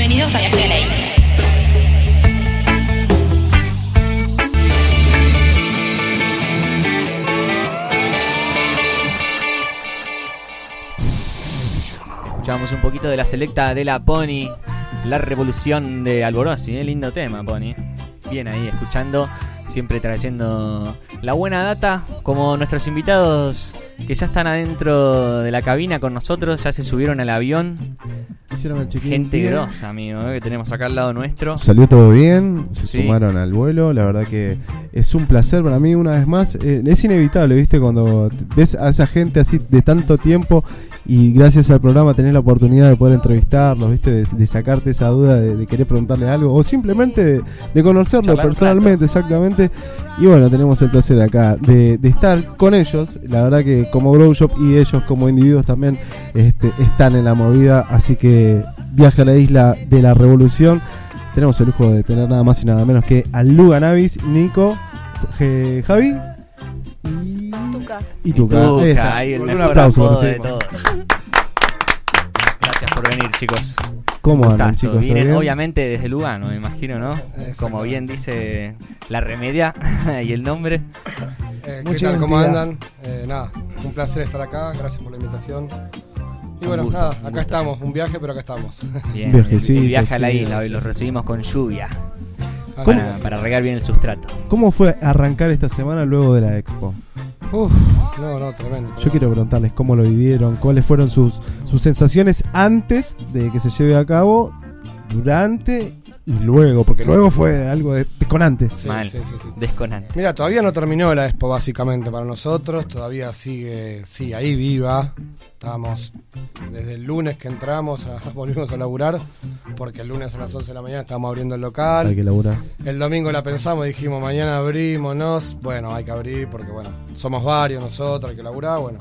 Bienvenidos a Viaje de Ley. Escuchamos un poquito de la selecta de la Pony, la revolución de Alborosi, ¿eh? lindo tema, Pony. Bien ahí, escuchando, siempre trayendo la buena data, como nuestros invitados que ya están adentro de la cabina con nosotros, ya se subieron al avión. Hicieron el Gente bien. grosa, amigo, ¿eh? que tenemos acá al lado nuestro. Salió todo bien, se Sí. sumaron al vuelo, la verdad que es un placer para mí una vez más. Eh, es inevitable, ¿viste? Cuando ves a esa gente así de tanto tiempo y gracias al programa tenés la oportunidad de poder entrevistarlos, ¿viste? De, de sacarte esa duda de, de querer preguntarle algo o simplemente de, de conocerlo Charlar personalmente, exactamente. Y bueno, tenemos el placer acá de, de estar con ellos. La verdad que como Grow Shop y ellos como individuos también este, están en la movida, así que viaje a la isla de la revolución. Tenemos el lujo de tener nada más y nada menos que a Luga Navis, Nico, Javi y, Tuca. y Tuca. Tuca, Ahí está. ahí el Con mejor un aplauso de todos. Gracias por venir, chicos. ¿Cómo andan, chicos? ¿Todo Vienen bien? obviamente desde Lugano, me imagino, ¿no? Como bien dice la remedia y el nombre. Eh, ¿Qué Mucha tal? ¿Cómo andan? Eh, nada, un placer estar acá, gracias por la invitación. Y Un bueno, gusto, nada, un acá gusto. estamos, un viaje, pero acá estamos. Bien, el viaje a la isla, hoy los recibimos con lluvia para, regar bien el sustrato. ¿Cómo fue arrancar esta semana luego de la expo? Uf, no, no, tremendo. Yo tremendo. quiero preguntarles cómo lo vivieron, cuáles fueron sus, sus sensaciones antes de que se lleve a cabo, durante y luego, porque luego fue algo de- desconante. Sí, Mal. sí, sí, sí. Desconante. Mira, todavía no terminó la expo básicamente para nosotros, todavía sigue, sí, ahí viva. Estábamos desde el lunes que entramos, a- volvimos a laburar, porque el lunes a las 11 de la mañana estábamos abriendo el local. Hay que laburar. El domingo la pensamos, dijimos, mañana abrimos, bueno, hay que abrir porque, bueno, somos varios nosotros, hay que laburar, bueno.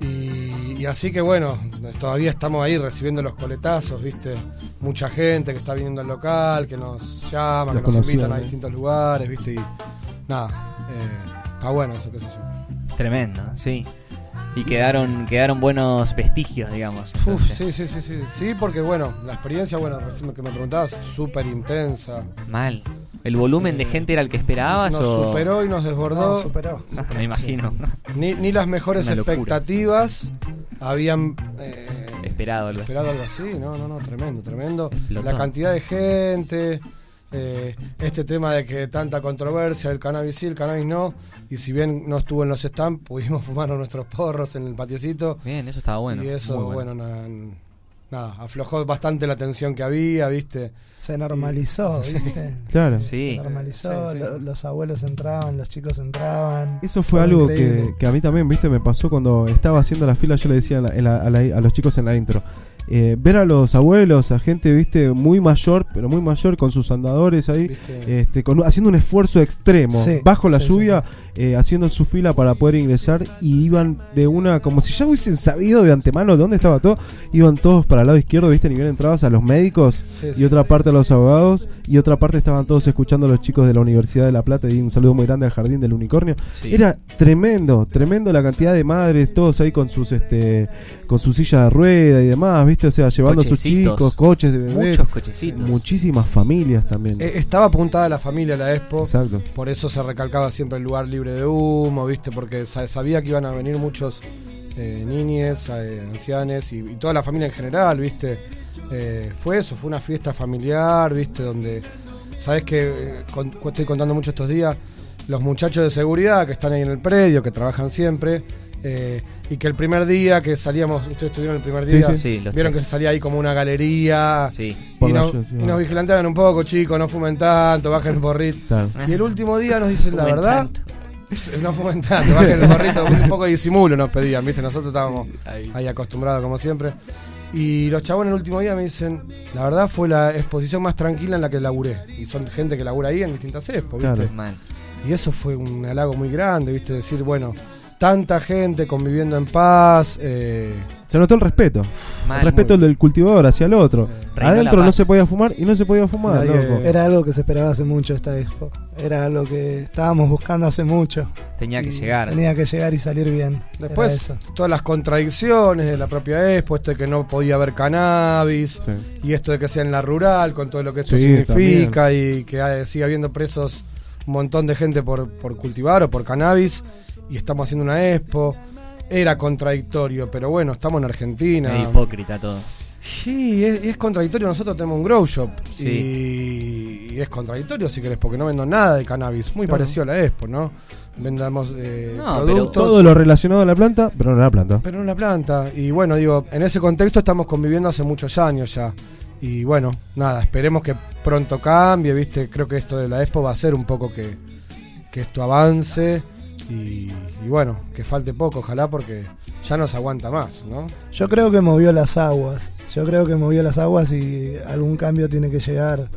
Y, y así que, bueno, todavía estamos ahí recibiendo los coletazos, ¿viste? Mucha gente que está viniendo al local, que nos llama, Los que nos invitan conocían, a ¿eh? distintos lugares, ¿viste? Y nada, eh, está bueno eso, qué sé yo. Tremendo, sí. Y quedaron, quedaron buenos vestigios, digamos. Uf, sí, sí, sí, sí, sí, porque, bueno, la experiencia, bueno, recién que me preguntabas, súper intensa. Mal. ¿El volumen de gente era el que esperabas Nos o...? superó y nos desbordó. No, superó. No, me imagino. Ni, ni las mejores expectativas habían eh, Esperado algo así. esperado algo así. No, no, no, tremendo, tremendo. Explotó. La cantidad de gente, eh, este tema de que tanta controversia, el cannabis sí, el cannabis no. Y si bien no estuvo en los stands, pudimos fumar nuestros porros en el patiecito. Bien, eso estaba bueno. y eso, muy bueno, na- nada, aflojó bastante la tensión que había, ¿viste? Se normalizó, ¿viste? Claro. Sí. Se normalizó, Sí, sí. lo- los abuelos entraban, los chicos entraban. Eso fue Todo algo que, a mí también, viste, me pasó cuando estaba haciendo la fila, yo le decía en la- en la- a, la- a los chicos en la intro. Eh, ver a los abuelos, a gente, viste, muy mayor, pero muy mayor, con sus andadores ahí, ¿Viste? este, con, haciendo un esfuerzo extremo, Sí, bajo la sí, lluvia, eh, haciendo su fila para poder ingresar y iban de una, como si ya hubiesen sabido de antemano de dónde estaba todo, iban todos para el lado izquierdo, viste, ni bien entrabas a los médicos Sí, y sí. otra parte a los abogados y otra parte estaban todos escuchando a los chicos de la Universidad de La Plata y un saludo muy grande al Jardín del Unicornio. Sí. Era tremendo, tremendo la cantidad de madres, todos ahí con sus este con su silla de rueda y demás, ¿viste? O sea, llevando a sus chicos, coches de bebés. Muchos cochecitos. Muchísimas familias también. Eh, estaba apuntada la familia a la expo. Exacto. Por eso se recalcaba siempre el lugar libre de humo, ¿viste? Porque sa- sabía que iban a venir muchos eh, niñes, eh, ancianes y, y toda la familia en general, ¿viste? Eh, fue eso, fue una fiesta familiar, ¿viste? Donde, ¿sabes que con- estoy contando mucho estos días? Los muchachos de seguridad que están ahí en el predio, que trabajan siempre, eh, y que el primer día que salíamos, ustedes estuvieron el primer día, sí. Sí, los vieron que tres. salía ahí como una galería, Sí. Y, nos, lluvia, sí, y nos va. vigilanteaban un poco, chicos, no fumen tanto, bajen el borrito. Y el último día nos dicen la verdad. No fumen tanto, bajen el gorrito, un poco de disimulo nos pedían, ¿viste? Nosotros estábamos ahí. ahí acostumbrados como siempre. Y los chabones el último día me dicen, la verdad fue la exposición más tranquila en la que laburé. Y son gente que labura ahí en distintas expos, ¿viste? Claro. Mal. Y eso fue un halago muy grande, ¿viste? Decir, bueno, tanta gente conviviendo en paz, eh, Se notó el respeto. Mal. el respeto del cultivador hacia el otro. Adentro no se podía fumar y no se podía fumar, Nadie- loco. Era algo que se esperaba hace mucho esta expo. Era algo que estábamos buscando hace mucho. Tenía que llegar. Tenía que llegar y salir bien. Después, eso. todas las contradicciones de la propia Expo, esto de que no podía haber cannabis, Sí. y esto de que sea en la rural, con todo lo que esto Sí, significa, y que siga habiendo presos un montón de gente por, por cultivar o por cannabis, y estamos haciendo una Expo. Era contradictorio, pero bueno, estamos en Argentina. Es hipócrita todo. Sí, es, es contradictorio. Nosotros tenemos un grow shop. Sí. Y, y es contradictorio, si querés, porque no vendo nada de cannabis. Muy Claro. parecido a la Expo, ¿no? Vendamos eh, No, pero productos. Todo lo relacionado a la planta, pero no a la planta. Pero en la planta. Y bueno, digo, en ese contexto estamos conviviendo hace muchos años ya. Y bueno, nada, esperemos que pronto cambie, ¿viste? Creo que esto de la Expo va a ser un poco que, que esto avance. Y, y bueno, que falte poco, ojalá, porque ya no se aguanta más, ¿no? Yo creo que movió las aguas. Yo creo que movió las aguas y algún cambio tiene que llegar.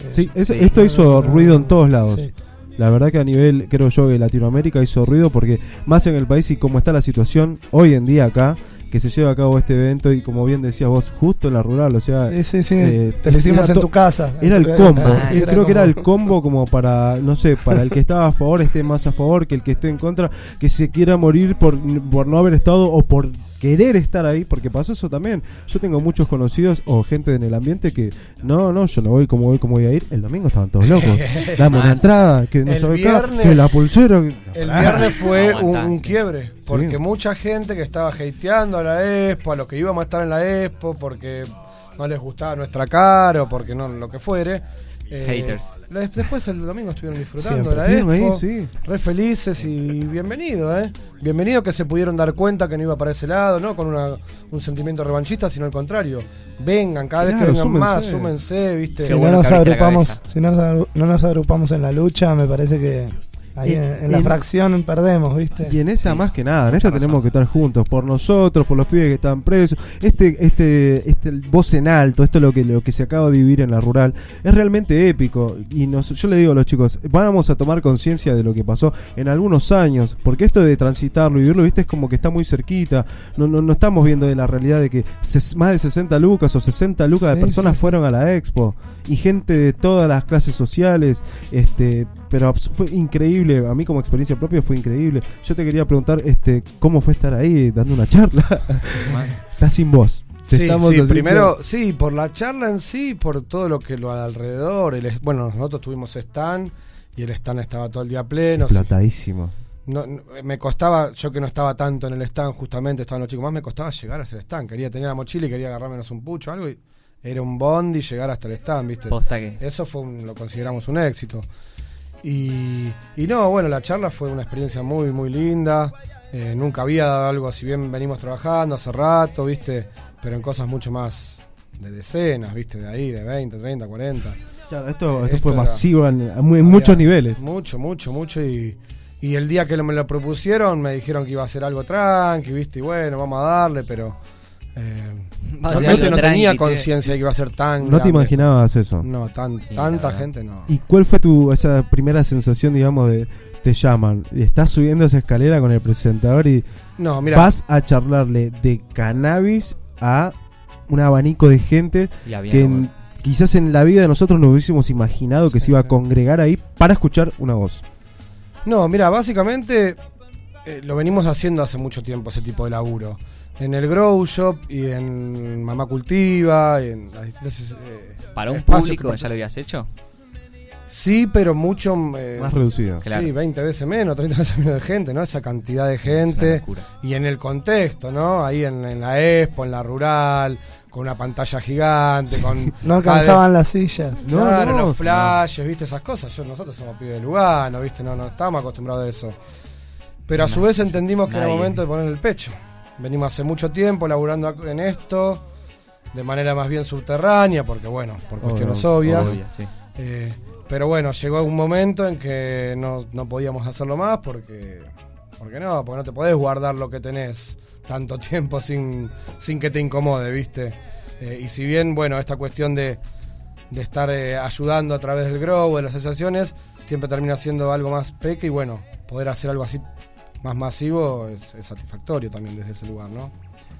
Eh, Sí, es- Sí. esto hizo ruido en todos lados. sí. La verdad que a nivel, creo yo, de Latinoamérica hizo ruido porque más en el país y como está la situación hoy en día acá, que se lleva a cabo este evento y como bien decías vos, justo en la rural, o sea, Sí, sí, sí. Eh, Te lo hicimos en tu casa. era el combo. Ah, era creo que era el combo como para, no sé, para el que estaba a favor esté más a favor, que el que esté en contra, que se quiera morir por, por no haber estado o por querer estar ahí, porque pasó eso también. Yo tengo muchos conocidos o gente en el ambiente que, no, no, yo no voy como voy, como voy a ir. El domingo estaban todos locos. Dame una entrada, que no El sabe qué, viernes- que la pulsera. que- El viernes fue No un, quiebre, porque Sí. mucha gente que estaba hateando a la Expo, a los que íbamos a estar en la Expo, porque no les gustaba nuestra cara o porque no lo que fuere. Eh, Haters. Después el domingo estuvieron disfrutando de la Expo. ahí, sí. Re felices y bienvenido, ¿eh? Bienvenido que se pudieron dar cuenta que no iba para ese lado, no con una- un sentimiento revanchista, sino al contrario. Vengan, cada vez que vengan más, súmense. ¿viste? Si no nos agrupamos, si no nos, agru- no nos agrupamos en la lucha, me parece que ahí Y- en, en la fracción perdemos, ¿viste? Y en esta Sí, más que nada, en esta tenemos que estar juntos, por nosotros, por los pibes que están presos. Este, este, este voz en alto, esto es lo que, lo que se acaba de vivir en la rural, es realmente épico. Y nos, yo le digo a los chicos, vamos a tomar conciencia de lo que pasó en algunos años, porque esto de transitarlo y vivirlo, viste, es como que está muy cerquita. No, no, no estamos viendo de la realidad de que ses- más de 60 lucas o 60 lucas de personas sí. fueron a la expo y gente de todas las clases sociales, este, pero fue increíble, a mí como experiencia propia fue increíble. Yo te quería preguntar, este, ¿cómo fue estar ahí dando una charla? Estás sin voz. Te Sí, estamos sí, haciendo- primero, sí, por la charla en sí, por todo lo que lo alrededor. El, bueno, nosotros tuvimos stand y el stand estaba todo el día pleno. explotadísimo. No, no, me costaba, yo que no estaba tanto en el stand, justamente estaban los chicos más, me costaba llegar hasta el stand. Quería tener la mochila y quería agarrarme un pucho algo y era un bond y llegar hasta el stand, ¿viste? Posta que. Eso fue un- lo consideramos un éxito. Y, y no, bueno, la charla fue una experiencia muy, muy linda. Eh, nunca había dado algo, si bien venimos trabajando hace rato, ¿viste? Pero en cosas mucho más de decenas, ¿viste? De ahí, de 20, 30, 40. Claro, esto, Eh, esto esto fue masivo en, Había muchos niveles. Mucho, mucho, mucho. Y, y el día que me lo propusieron, me dijeron que iba a ser algo tranqui, ¿viste? Y bueno, vamos a darle, pero. Eh, no tenía conciencia de que iba a ser tan. No te imaginabas eso. No, tan, Sí, tanta gente no. ¿Y cuál fue tu esa primera sensación, digamos, de te llaman y estás subiendo esa escalera con el presentador y No, mira. vas a charlarle de cannabis a un abanico de gente que en- quizás en la vida de nosotros no hubiésemos imaginado que Sí, se iba a congregar ahí para escuchar una voz. No, mira, básicamente eh, lo venimos haciendo hace mucho tiempo, ese tipo de laburo. En el Grow Shop y en Mamá Cultiva, y en las distintas. eh, ¿Para un público que- ya lo habías hecho? Sí, pero mucho. eh, Más reducido. Claro. Sí, 20 veces menos, 30 veces menos de gente, ¿no? Esa cantidad de gente. Y en el contexto, ¿no? Ahí en, en la expo, en la rural, con una pantalla gigante, con. No alcanzaban las sillas. No, claro, no, los flashes, ¿viste? Esas cosas. Yo, nosotros somos pibes de Lugano, ¿viste? No, no estábamos acostumbrados a eso. Pero a su vez entendimos que era nadie. momento de poner el pecho. Venimos hace mucho tiempo laburando en esto, de manera más bien subterránea, porque bueno, por cuestiones obvias. Sí. Eh, pero bueno, llegó un momento en que no, no podíamos hacerlo más porque, porque no, porque no te podés guardar lo que tenés tanto tiempo sin, sin que te incomode, ¿viste? Eh, y si bien, bueno, esta cuestión de, de estar eh, ayudando a través del grow, de las asociaciones, siempre termina siendo algo más peque y bueno, poder hacer algo así más masivo es, es satisfactorio también desde ese lugar, ¿no?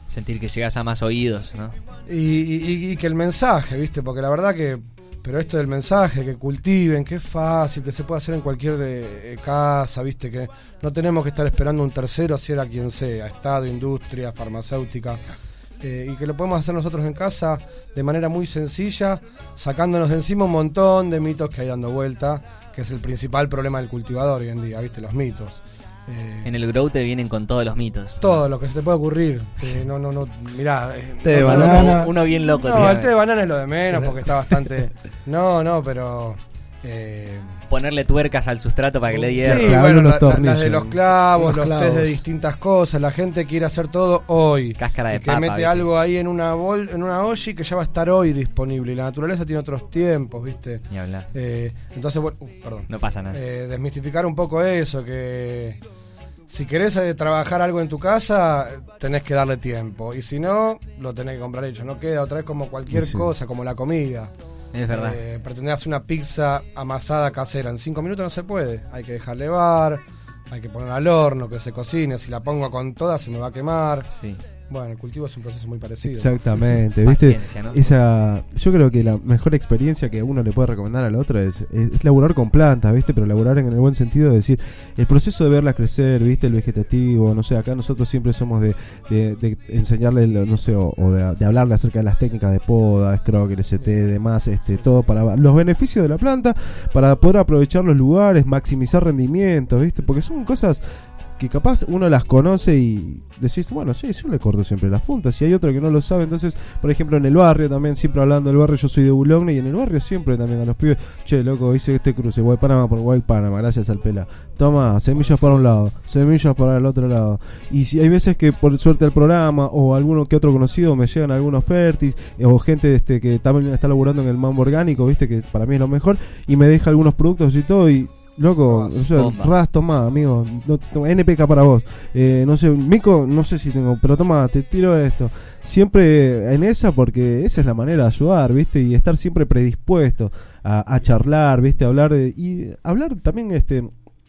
Sentir que llegas a más oídos, ¿no? Y, y- y que el mensaje, ¿viste? Porque la verdad que. Pero esto del mensaje, que cultiven, que es fácil, que se puede hacer en cualquier eh, casa, ¿viste? Que no tenemos que estar esperando un tercero, si era quien sea, Estado, industria, farmacéutica. eh, y que lo podemos hacer nosotros en casa de manera muy sencilla, sacándonos de encima un montón de mitos que hay dando vuelta, que es el principal problema del cultivador hoy en día, ¿viste? Los mitos. Eh, En el Grow te vienen con todos los mitos. todo lo que se te puede ocurrir. Eh, no, no, no. Mirá. eh, Té de no, no, banana. no, Uno, uno bien loco. no, tío. el té de banana es lo de menos porque está bastante. No, no, pero. Eh, Ponerle tuercas al sustrato para que le sí, bueno, unos la- la- las de los clavos, Los los, test de distintas cosas. La gente quiere hacer todo hoy. Cáscara de Y que papa, mete ¿viste? algo ahí en una bol, en una olla que ya va a estar hoy disponible. Y la naturaleza tiene otros tiempos, ¿viste? Ni hablar. Eh, entonces, bueno, uh, perdón. No pasa nada. Eh, desmistificar un poco eso, que si querés eh, trabajar algo en tu casa, tenés que darle tiempo. Y si no, lo tenés que comprar hecho. No queda otra vez como cualquier Sí. cosa, como la comida. Es verdad. Eh, pretender hacer una pizza amasada casera en cinco minutos no se puede. Hay que dejarle bar, hay que poner al horno, que se cocine. Si la pongo con toda se me va a quemar. sí. Bueno, el cultivo es un proceso muy parecido. Exactamente, ¿viste? ¿no? Esa, yo creo que la mejor experiencia que uno le puede recomendar al otro es, es, es laburar con plantas, ¿viste? Pero laburar en el buen sentido de decir, el proceso de verlas crecer, ¿viste? El vegetativo, no sé, acá nosotros siempre somos de, de, de enseñarle, lo- no sé, o, o de, de hablarle acerca de las técnicas de poda, scrocker, ST, demás, este, todo para los beneficios de la planta, para poder aprovechar los lugares, maximizar rendimientos, ¿viste? Porque son cosas que capaz uno las conoce y decís, bueno, sí, yo le corto siempre las puntas. Y hay otro que no lo sabe. Entonces, por ejemplo, en el barrio también, siempre hablando del barrio, yo soy de Boulogne y en el barrio siempre también a los pibes, che, loco, hice este cruce, Guay Panamá por Guay Panamá, gracias al pela. Toma, semillas para un lado, semillas para el otro lado. Y si hay veces que por suerte el programa o alguno que otro conocido me llegan algunos fértiles o gente este que también está laburando en el mambo orgánico, viste, que para mí es lo mejor, y me deja algunos productos y todo y Loco, Ras, o sea, bomba. ras, toma, amigo. No, NPK para vos. Eh, no sé, Mico, no sé si tengo, pero toma, te tiro esto. Siempre en esa, porque esa es la manera de ayudar, ¿viste? Y estar siempre predispuesto a, a charlar, ¿viste? A hablar de. Y hablar también, este.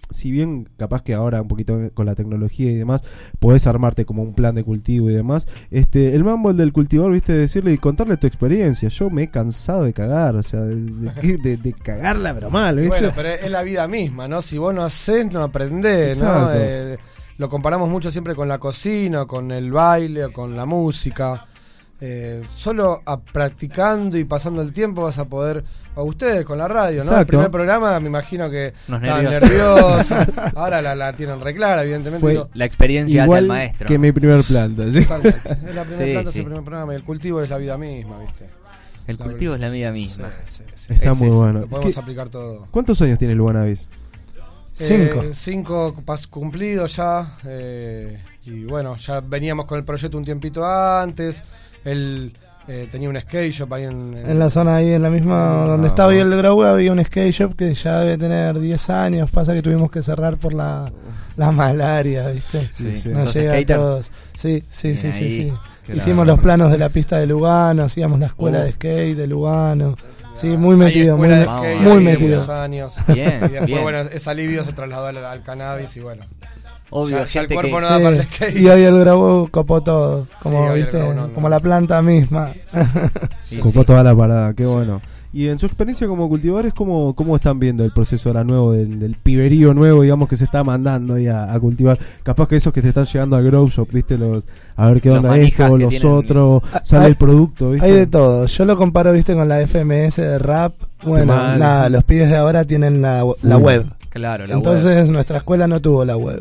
Si bien capaz que ahora un poquito con la tecnología y demás podés armarte como un plan de cultivo y demás, este el mambo el del cultivador, viste, decirle y contarle tu experiencia. Yo me he cansado de cagar, o sea, de, de- de- de cagarla pero mal, ¿viste? Bueno, pero es la vida misma, ¿no? Si vos no hacés, no aprendés, ¿no? Eh, lo comparamos mucho siempre con la cocina, o con el baile, o con la música. Eh, solo a- practicando y pasando el tiempo vas a poder, o ustedes con la radio, ¿no? El primer programa me imagino que Unos estaban nerviosos. nerviosos, ahora la, la tienen re clara, evidentemente. Fue- La experiencia hacia el Igual maestro. que mi primer planta, ¿sí? Es la primera Sí, planta, es el primer programa y el cultivo es la vida misma, ¿viste? El La cultivo es la vida misma. sí, sí. Está Es muy eso. bueno. Lo podemos ¿Qué- aplicar todo. ¿Cuántos años tiene Luanavis? Cinco. Eh, cinco pas- cumplidos ya. eh, y bueno, ya veníamos con el proyecto un tiempito antes. Él eh, tenía un skate shop ahí en, en- En la zona ahí, en la misma donde está hoy bueno. el Grow, había un skate shop que ya debe tener 10 años. Pasa que tuvimos que cerrar por la, la malaria, ¿viste? Sí, sí. Nos ¿Sos llega a todos. Sí, sí, Bien sí, sí, ahí. sí. Qué Hicimos la- los planos de la pista de Lugano, hacíamos la escuela Uh. de skate de Lugano. Sí, muy metido, muy, muy metido. años. Bien, Y después, bien. bueno, ese alivio se trasladó al, al cannabis y bueno. Obvio, ya- ya el gente cuerpo que- no da para el skate. Y hoy el Grow copó todo, como, Sí, ¿viste? Grow no, no. como la planta misma. Sí, Copó sí. toda la parada, qué bueno. Y en su experiencia como cultivadores, ¿cómo, cómo están viendo el proceso ahora nuevo, del, del piberío nuevo, digamos, que se está mandando ahí a, a cultivar? Capaz que esos que te están llegando al grow shop, ¿viste? Los, a ver qué Los onda esto, los tienen- otros, Ah, sale hay- el producto, ¿viste? Hay de todo. Yo lo comparo, viste, con la FMS de rap. Bueno, nada, los pibes de ahora tienen la, la web. Claro, la Entonces nuestra escuela no tuvo la web.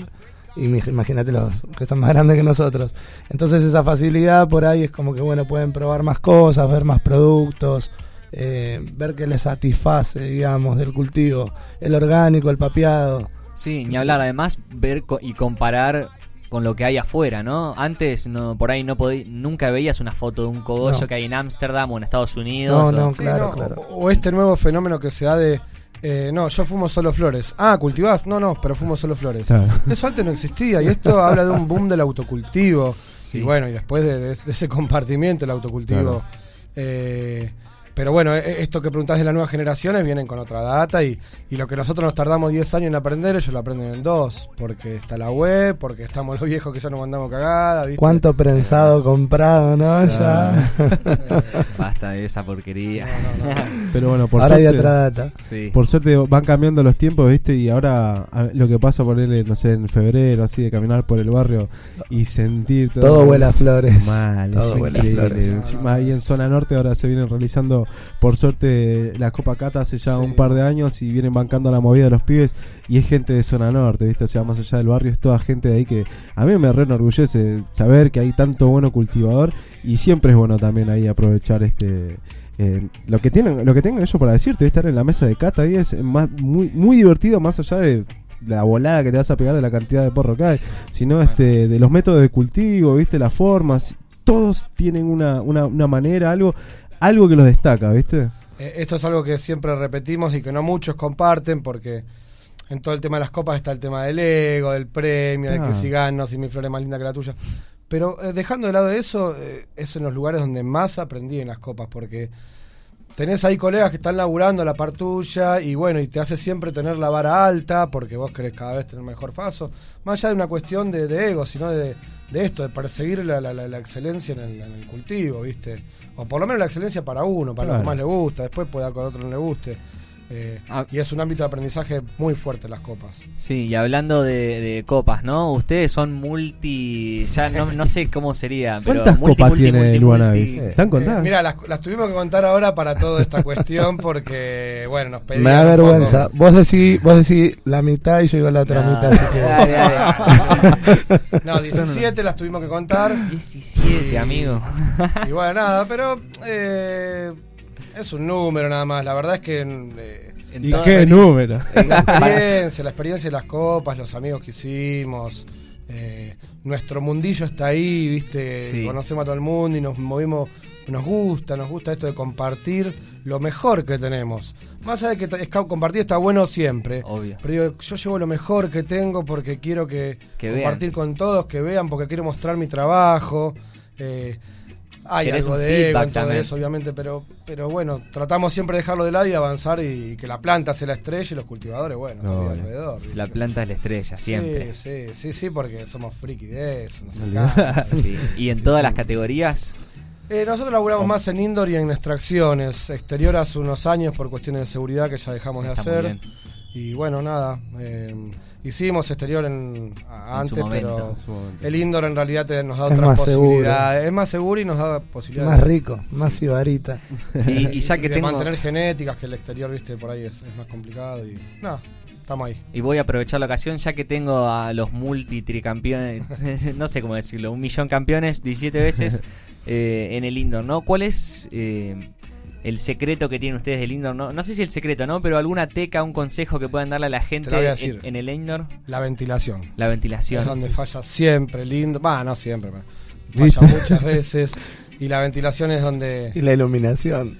Y mi- imagínate los que son más grandes que nosotros. Entonces esa facilidad por ahí es como que bueno, pueden probar más cosas, ver más productos, eh, ver que les satisface, digamos, del cultivo. El orgánico, el papeado. Sí, ni hablar. Además, ver co- y comparar con lo que hay afuera, ¿no? Antes no por ahí no podí, nunca veías una foto de un cogollo No. que hay en Ámsterdam o en Estados Unidos. No, o- no. Sí, Claro, no, claro. O, o este nuevo fenómeno que se da de. Eh, no, yo fumo solo flores. Ah, ¿cultivás? No, no, pero fumo solo flores. Claro. Eso antes no existía y esto habla de un boom del autocultivo. Sí. Y bueno, y después de, de- de ese compartimiento, el autocultivo. Claro. eh, pero bueno, e- esto que preguntás de las nuevas generaciones vienen con otra data y, y lo que nosotros nos tardamos 10 años en aprender, ellos lo aprenden en 2, porque está la web, porque estamos los viejos que ya nos mandamos cagada, ¿viste? ¿Cuánto prensado comprado, no? Ya. Basta de esa porquería. No, no, no. Pero bueno, por Ahora hay otra data. Sí. por suerte van cambiando los tiempos, ¿viste? Y ahora lo que pasa por él, no sé, en febrero, así de caminar por el barrio y sentir Todo huele a flores. Mal, Todo huele a flores. Encima ahí en zona norte ahora se vienen realizando, por suerte, la Copa Cata hace ya Sí. un par de años y vienen bancando la movida de los pibes y es gente de zona norte, ¿viste? O sea, más allá del barrio es toda gente de ahí que a mí me re enorgullece saber que hay tanto bueno cultivador y siempre es bueno también ahí aprovechar este eh, lo que tienen lo que tengan ellos para decirte estar en la mesa de cata ahí es más muy muy divertido más allá de la volada que te vas a pegar de la cantidad de porro que hay sino este de los métodos de cultivo viste las formas todos tienen una, una, una manera algo algo que los destaca viste Eh, Esto es algo que siempre repetimos y que no muchos comparten porque en todo el tema de las copas está el tema del ego, del premio, de que si gano, si mi flor es más linda que la tuya. Pero eh, dejando de lado eso, eh, es en los lugares donde más aprendí en las copas porque tenés ahí colegas que están laburando la par tuya y bueno, y te hace siempre tener la vara alta porque vos querés cada vez tener mejor paso. Más allá de una cuestión de, de ego, sino de, de esto, de perseguir la, la- la- la excelencia en el, en el cultivo, ¿viste? O por lo menos la excelencia para uno, para lo que más le gusta, después puede dar con otro no le guste. Eh, Ah. y es un ámbito de aprendizaje muy fuerte las copas. Sí, y hablando de, de copas, ¿no? Ustedes son multi. Ya no, no sé cómo sería. Pero ¿Cuántas multi, copas multi, tiene multi, el Guanabis? multi. ¿Están Eh, contadas? mira, las, las tuvimos que contar ahora para toda esta cuestión porque, bueno, nos pedían Me da poco- vergüenza. Vos decís, vos decís la mitad y yo digo la otra No, mitad. Así que... dale, dale. No, 17 las tuvimos que contar. 17, amigo. Y bueno, nada, pero eh, es un número nada más. La verdad es que eh, En ¿Y toda- qué número? la experiencia, la experiencia de las copas, los amigos que hicimos, eh, nuestro mundillo está ahí, viste, Sí. conocemos a todo el mundo y nos movimos, nos gusta, nos gusta esto de compartir lo mejor que tenemos. Más allá de que compartir está bueno siempre. Obvio. Pero digo, yo llevo lo mejor que tengo porque quiero que, Que compartir con todos, que vean, porque quiero mostrar mi trabajo. Eh, hay Querés algo un de ego feedback en todo también. eso, obviamente, pero, pero bueno, tratamos siempre de dejarlo de lado y avanzar y que la planta sea la estrella y los cultivadores, bueno, No, todo obvio. alrededor. La planta es la estrella, siempre. Sí, sí, sí, sí, porque somos friki de eso. nos encanta. Sí. Y en todas las categorías. Eh, nosotros laburamos más en indoor y en extracciones. Exterior hace unos años por cuestiones de seguridad que ya dejamos de Está hacer. bien. Y bueno, nada. eh, hicimos exterior en, antes, momento. pero En el indoor en realidad te- nos da otras más seguro. posibilidades. Es más seguro y nos da posibilidades Más rico, más sibarita. Y, y ya que tengo. mantener genéticas, que el exterior, viste, por ahí es, es más complicado. Y nada, estamos ahí. Y voy a aprovechar la ocasión, ya que tengo a los multi-tricampeones, no sé cómo decirlo, un millón campeones 17 veces eh, en el indoor, ¿no? ¿Cuál es eh, el secreto que tienen ustedes del indoor? No, no sé si el secreto, ¿no? Pero alguna teca, un consejo que puedan darle a la gente lo voy a en, decir. en el indoor. La ventilación. La Es ventilación. donde falla siempre el indoor. Va, no siempre, falla muchas veces. Y la ventilación es donde... Y la iluminación.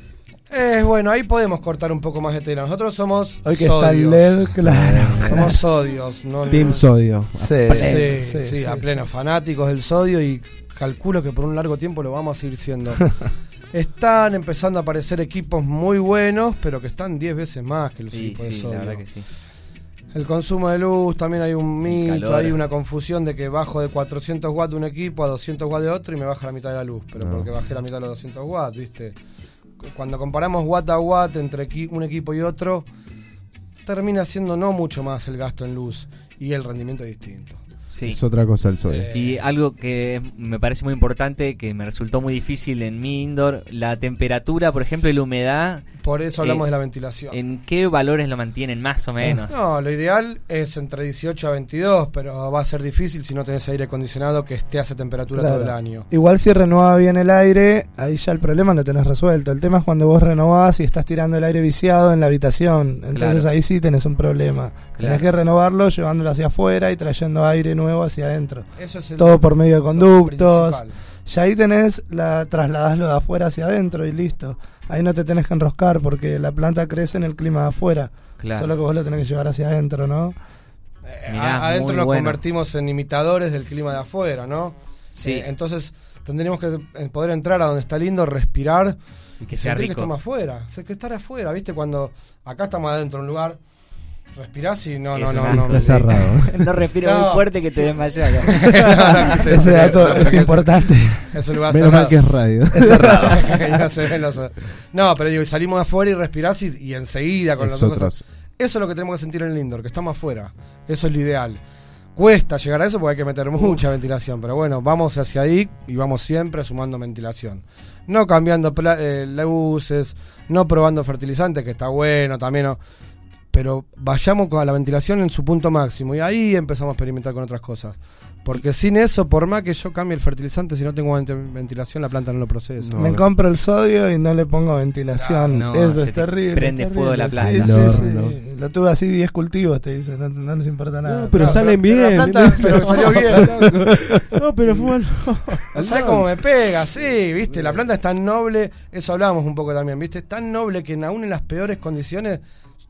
Eh, bueno, ahí podemos cortar un poco más de tela. Nosotros somos Hoy que está sodios. LED, claro. Somos sodios. No, Team no- Sodio. Sí, Sí, sí, sí, a sí. pleno. Fanáticos del sodio y calculo que por un largo tiempo lo vamos a seguir siendo. Están empezando a aparecer equipos muy buenos, pero que están 10 veces más que los Sí, equipos de sodio. la verdad que sí. El consumo de luz, también hay un mito, hay una confusión de que bajo de 400 watts de un equipo a 200 watts de otro y me baja la mitad de la luz, pero No. porque bajé la mitad de los 200 watts, ¿viste? Cuando comparamos watt a watt entre un equipo y otro, termina siendo no mucho más el gasto en luz y el rendimiento es distinto. Sí. Es otra cosa el. Eh, Y algo que me parece muy importante, que me resultó muy difícil en mi indoor, la temperatura, por ejemplo, y la humedad, Por eso hablamos Eh, de la ventilación. ¿en qué valores lo mantienen más o menos? No, lo ideal es entre 18 a 22, pero va a ser difícil si no tenés aire acondicionado que esté a esa temperatura Claro. todo el año. Igual si renovaba bien el aire, ahí ya el problema lo tenés resuelto. El tema es cuando vos renovás y estás tirando el aire viciado en la habitación. Entonces Claro. ahí sí tenés un problema. Claro. Tenés que renovarlo llevándolo hacia afuera y trayendo aire nuevo hacia adentro. Eso es el- Todo por medio de lo conductos. Ya ahí tenés, la trasladaslo de afuera hacia adentro y listo. Ahí no te tenés que enroscar porque la planta crece en el clima de afuera. Claro. Solo que vos lo tenés que llevar hacia adentro, ¿no? Eh, Mirá, a- adentro nos bueno. convertimos en imitadores del clima de afuera, ¿no? Sí. Eh, entonces tendríamos que eh, poder entrar a donde está lindo, respirar Y que sea sentir que rico. estamos afuera. O sea, que estar afuera, ¿viste? Cuando acá estamos adentro de un lugar, respirás y no, no, no, no. Está cerrado. No respiro No. muy fuerte que te desmayas. No, no Ese dato eso, es no, importante. Es un lugar Menos mal cerrado. que es radio. Es cerrado. no, No, pero digo, salimos de afuera y respirás y, y enseguida con Es los ojos. otros. Eso es lo que tenemos que sentir en el indoor, que estamos afuera. Eso es lo ideal. Cuesta llegar a eso porque hay que meter mucha ventilación, pero bueno, vamos hacia ahí y vamos siempre sumando ventilación. No cambiando eh, luces, no probando fertilizantes, que está bueno también, no. Pero vayamos con la ventilación en su punto máximo y ahí empezamos a experimentar con otras cosas. Porque sin eso, por más que yo cambie el fertilizante, si no tengo vent- ventilación, la planta no lo procesa. No. Me compro el sodio y no le pongo ventilación. Ah, no, Eso es te terrible. prende es fuego la terrible. planta. Sí, sí. Lo tuve así 10 cultivos, te dicen. No, no les importa nada. No, pero No, salen pero- pero bien. la planta- pero salió bien. no, pero fue mal. No sabes cómo me pega, sí, viste, la planta es tan noble, eso hablábamos un poco también, viste, es tan noble que en- aún en las peores condiciones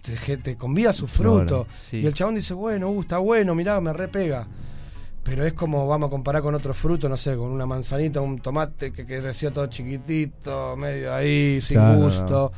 te, te convida su fruto. Sí. Y el chabón dice, bueno, uh, está bueno, mirá, me repega. Pero es como, vamos a comparar con otro fruto, no sé, con una manzanita, un tomate que creció todo chiquitito, medio ahí, sin Claro, gusto.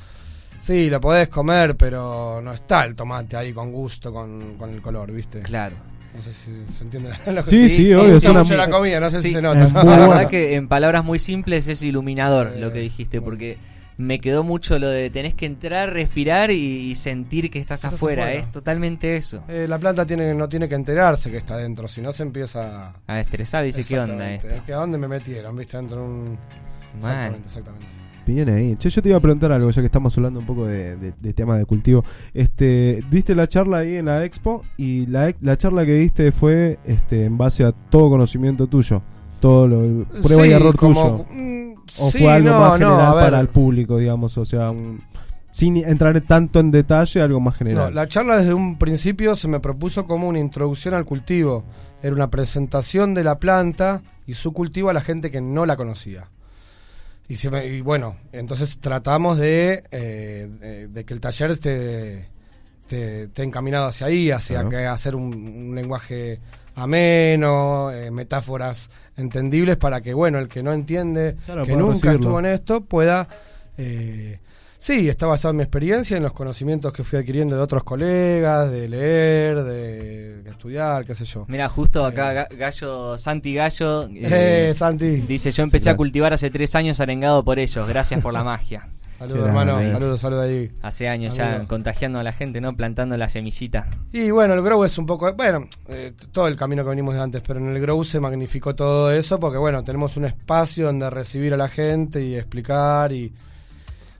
Sí, lo podés comer, pero no está el tomate ahí con gusto, con, con el color, ¿viste? Claro. No sé si se entiende lo que Sí, Sí, sí, sí, obvio. sí, es una- mucho la comida, no sé Sí, si se nota. la verdad que en palabras muy simples es iluminador lo que dijiste, porque me quedó mucho lo de tenés que entrar, respirar y, y sentir que estás, Estás afuera. afuera. Es totalmente eso. Eh, la planta tiene, no tiene que enterarse que está dentro, si no se empieza A estresar, dice, ¿qué onda esto? es que a dónde me metieron, viste, dentro de un... Exactamente, exactamente. Bien ahí. Che, yo te iba a preguntar algo, ya que estamos hablando un poco de, de- de tema de cultivo. Este, diste la charla ahí en la expo y la, la charla que diste fue este, en base a todo conocimiento tuyo. Todo lo prueba y error como- tuyo. mm, O sí, fue algo no, más no, general para el público, digamos, o sea, un- sin entrar tanto en detalle, algo más No, general. la charla desde un principio se me propuso como una introducción al cultivo. Era una presentación de la planta y su cultivo a la gente que no la conocía. Y, se me- y bueno, entonces tratamos de, eh, de, de que el taller esté, esté- esté encaminado hacia ahí, hacia Claro. que hacer un, un lenguaje ameno, eh, metáforas entendibles para que, bueno, el que no entiende, Claro, que nunca recibirlo. estuvo en esto, pueda... eh, Sí, está basado en mi experiencia, en los conocimientos que fui adquiriendo de otros colegas, de leer, de, de estudiar, qué sé yo. Mira, justo acá Ga- Gallo, Santi Gallo, eh, Eh, Santi, dice, yo empecé Sí, a cultivar hace tres años arengado por ellos, gracias por la magia. saludos hermano, saludos, saludos ahí. Hace años ya contagiando a la gente, ¿no? Plantando la semillita. Y bueno, el Grow es un poco, bueno, eh, todo el camino que venimos de antes, pero en el Grow se magnificó todo eso porque bueno, tenemos un espacio donde recibir a la gente y explicar y...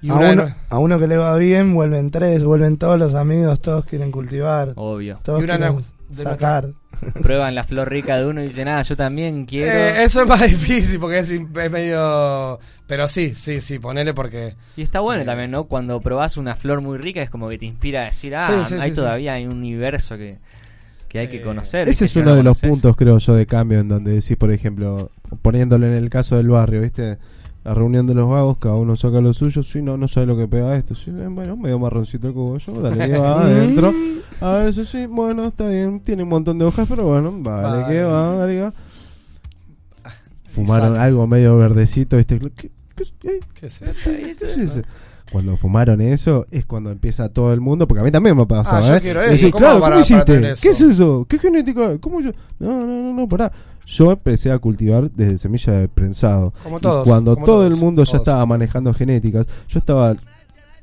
y a, una uno, no- a uno que le va bien, vuelven tres, vuelven todos los amigos, todos quieren cultivar, Obvio. todos Y una quieren sacar. Prueban la flor rica de uno y dicen, ah, yo también quiero. Eh, eso es más difícil porque es, es medio... Pero sí, sí, sí, ponele porque... Y está bueno Eh. también, ¿no? Cuando probás una flor muy rica es como que te inspira a decir, ah, Sí, sí, hay sí, todavía hay un universo que, que hay que Eh, conocer. Ese que es si uno de los puntos, creo yo, de cambio en donde decís, por ejemplo, poniéndolo en el caso del barrio, ¿viste? La reunión de los vagos, cada uno saca lo suyo. Sí, no, no sabe lo que pega esto. Sí, eh, bueno, medio marroncito el cogollo, dale que va adentro. A ver, eso sí, bueno, está bien. Tiene un montón de hojas, pero bueno, vale Vale. que va, dale que va. Fumaron Exacto. algo medio verdecito, ¿viste? ¿Qué, qué, eh, ¿Qué es eso? qué es eso? Cuando fumaron eso es cuando empieza todo el mundo, porque a mí también me pasa, Ah, yo ¿eh? quiero Y eso, decís, ¿cómo claro, para- ¿cómo hiciste? para ¿Qué es eso? ¿Qué genética? ¿Cómo yo? No, no, no, no, pará. Yo empecé a cultivar desde semilla de prensado. Como Y todos. cuando como todo todos, el mundo ya estaba manejando genéticas, yo estaba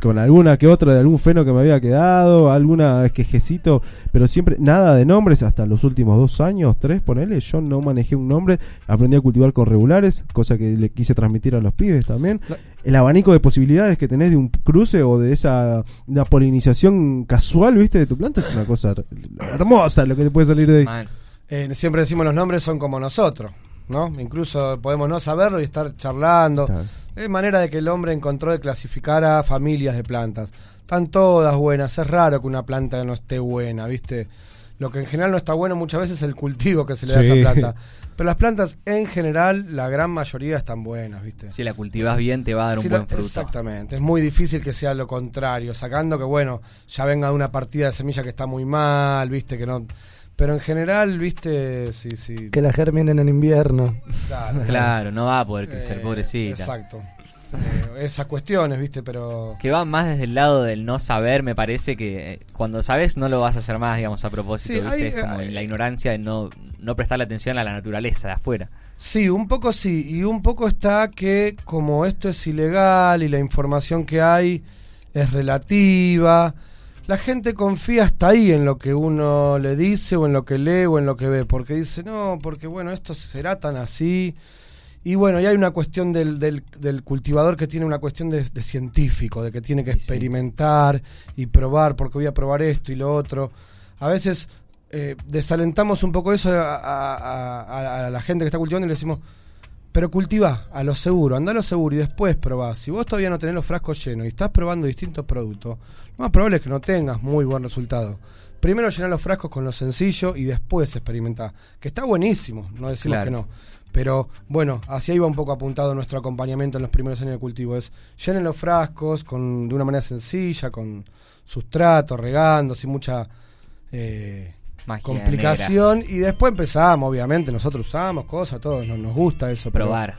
con alguna que otra de algún feno que me había quedado, alguna quejecito, pero siempre nada de nombres hasta los últimos dos años, tres, ponele, yo no manejé un nombre, aprendí a cultivar con regulares, cosa que le quise transmitir a los pibes también. El abanico de posibilidades que tenés de un cruce o de esa una polinización casual, viste, de tu planta es una cosa her- hermosa lo que te puede salir de ahí. Eh, siempre decimos los nombres son como nosotros, ¿no? Incluso podemos no saberlo y estar charlando. Es manera de que el hombre encontró de clasificar a familias de plantas. Están todas buenas. Es raro que una planta no esté buena, ¿viste? Lo que en general no está bueno muchas veces es el cultivo que se le da a esa planta. Pero las plantas en general, la gran mayoría están buenas, ¿viste? si la cultivas bien te va a dar un la- buen fruto. Exactamente, es muy difícil que sea lo contrario, sacando que bueno, ya venga de una partida de semilla que está muy mal, viste, que no... Pero en general, viste, sí, sí. Que la germinen en invierno. Claro, Claro, no va a poder crecer, Eh, pobrecita. Exacto. Eh, esas cuestiones, viste, pero. Que va más desde el lado del no saber, me parece que eh, cuando sabes no lo vas a hacer más, digamos, a propósito, Sí, ¿viste? hay- es como hay- la ignorancia de no, no prestarle atención a la naturaleza de afuera. Sí, un poco sí. Y un poco está que, como esto es ilegal y la información que hay es relativa, la gente confía hasta ahí en lo que uno le dice o en lo que lee o en lo que ve. Porque dice, no, porque bueno, esto será tan así. Y bueno, y hay una cuestión del, del, del cultivador que tiene una cuestión de, de científico, de que tiene que experimentar y probar, porque voy a probar esto y lo otro. A veces eh, desalentamos un poco eso a, a- a- a la gente que está cultivando y le decimos, pero cultiva a lo seguro, anda a lo seguro y después probá. Si vos todavía no tenés los frascos llenos y estás probando distintos productos, lo más probable es que no tengas muy buen resultado. Primero llenar los frascos con lo sencillo y después experimentar. Que está buenísimo, no decimos Claro. que no. Pero bueno, hacia ahí va un poco apuntado nuestro acompañamiento en los primeros años de cultivo. Es llenen los frascos con, de una manera sencilla, con sustrato, regando, sin mucha eh, Magia complicación. Y después empezamos, obviamente, nosotros usamos cosas, todos nos, nos gusta eso. negra. pero- Probar.